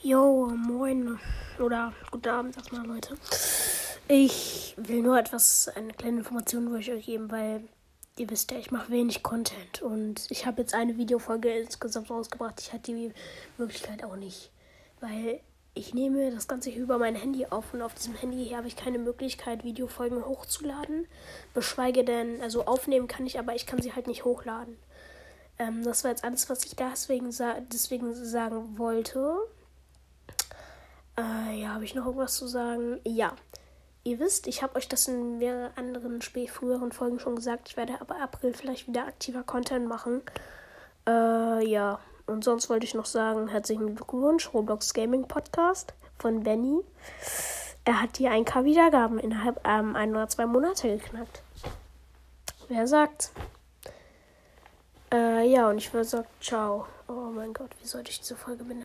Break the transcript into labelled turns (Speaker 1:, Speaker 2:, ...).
Speaker 1: Jo, moin. Oder guten Abend erstmal, Leute. Ich will nur etwas, eine kleine Information für euch geben, weil ihr wisst ja, ich mache wenig Content. Und ich habe jetzt eine Videofolge insgesamt rausgebracht. Ich hatte die Möglichkeit auch nicht. Weil ich nehme das Ganze hier über mein Handy auf und auf diesem Handy habe ich keine Möglichkeit, Videofolgen hochzuladen. Beschweige denn, also aufnehmen kann ich, aber ich kann sie halt nicht hochladen. Ähm, das war jetzt alles, was ich deswegen, sa deswegen sagen wollte. Äh, ja, habe ich noch irgendwas zu sagen? Ja. Ihr wisst, ich habe euch das in mehreren anderen früheren Folgen schon gesagt. Ich werde aber April vielleicht wieder aktiver Content machen. Äh, ja. Und sonst wollte ich noch sagen, herzlichen Glückwunsch, Roblox Gaming Podcast von Benny. Er hat die 1K Wiedergaben innerhalb ähm, ein oder zwei Monate geknackt. Wer sagt? Äh, ja, und ich würde sagen, ciao. Oh mein Gott, wie sollte ich diese Folge benennen?